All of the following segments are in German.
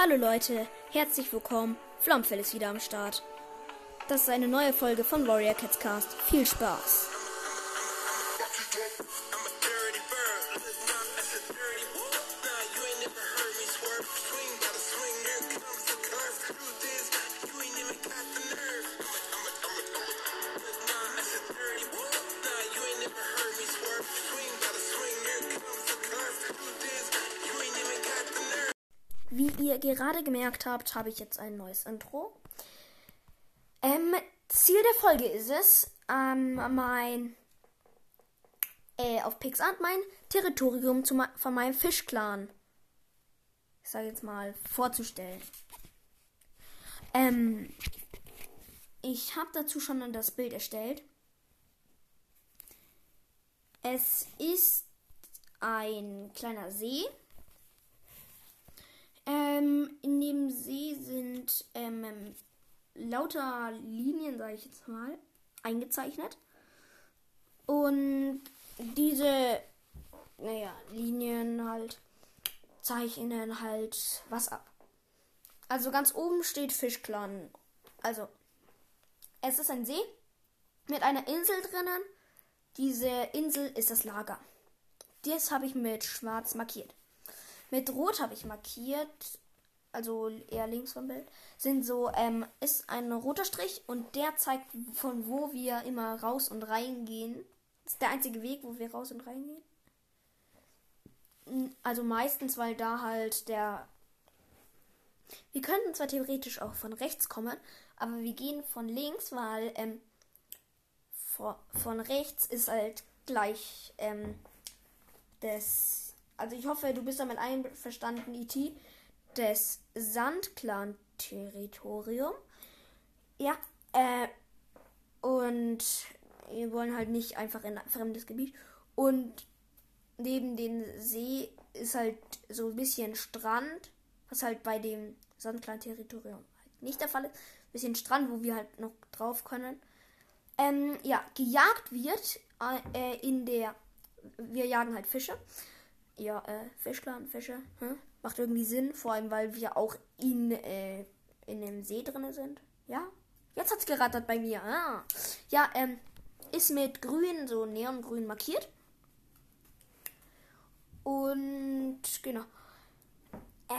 Hallo Leute, herzlich willkommen. Flomfell ist wieder am Start. Das ist eine neue Folge von Warrior Cats Cast. Viel Spaß. Wie ihr gerade gemerkt habt, habe ich jetzt ein neues Intro. Ähm, Ziel der Folge ist es, ähm, mein äh, auf Pixart mein Territorium zu, von meinem Fischclan, ich sage jetzt mal, vorzustellen. Ähm, ich habe dazu schon das Bild erstellt. Es ist ein kleiner See ähm, in dem See sind ähm, lauter Linien, sage ich jetzt mal, eingezeichnet. Und diese, naja, Linien halt zeichnen halt was ab. Also ganz oben steht Fischclan. Also, es ist ein See mit einer Insel drinnen. Diese Insel ist das Lager. Das habe ich mit schwarz markiert. Mit Rot habe ich markiert, also eher links vom Bild, sind so, ähm, ist ein roter Strich und der zeigt, von wo wir immer raus und reingehen. Das ist der einzige Weg, wo wir raus und reingehen. Also meistens, weil da halt der. Wir könnten zwar theoretisch auch von rechts kommen, aber wir gehen von links, weil ähm, von rechts ist halt gleich ähm, das also ich hoffe, du bist damit einverstanden, IT, des Sandclan-Territorium. Ja, äh, und wir wollen halt nicht einfach in ein fremdes Gebiet. Und neben dem See ist halt so ein bisschen Strand, was halt bei dem Sandclan-Territorium halt nicht der Fall ist. Ein bisschen Strand, wo wir halt noch drauf können. Ähm, ja, gejagt wird äh, in der. Wir jagen halt Fische ja, äh, Fischclan, Fische. Hm? Macht irgendwie Sinn, vor allem weil wir auch in, äh, in dem See drin sind. Ja? Jetzt hat's gerattert bei mir. Ah. Ja, ähm, ist mit grün, so neongrün markiert. Und genau.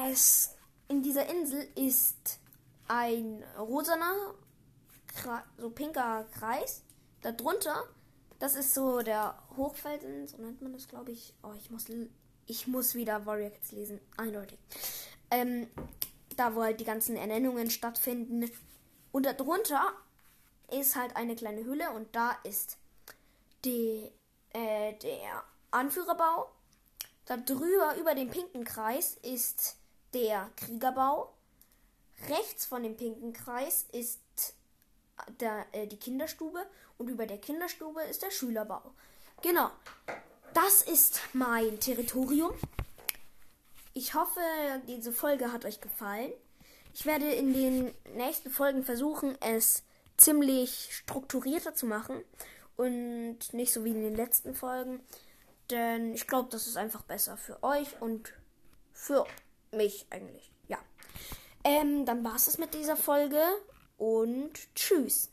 Es in dieser Insel ist ein rosaner, so pinker Kreis. Darunter, das ist so der Hochfelsen, so nennt man das, glaube ich. Oh, ich muss ich muss wieder Warrior Kids lesen, eindeutig. Ähm, da wo halt die ganzen Ernennungen stattfinden. Und darunter ist halt eine kleine Hülle und da ist die, äh, der Anführerbau. Da drüber über dem pinken Kreis ist der Kriegerbau. Rechts von dem pinken Kreis ist der, äh, die Kinderstube und über der Kinderstube ist der Schülerbau. Genau das ist mein Territorium. Ich hoffe, diese Folge hat euch gefallen. Ich werde in den nächsten Folgen versuchen, es ziemlich strukturierter zu machen und nicht so wie in den letzten Folgen. Denn ich glaube, das ist einfach besser für euch und für mich eigentlich. Ja. Ähm, dann war es mit dieser Folge und tschüss.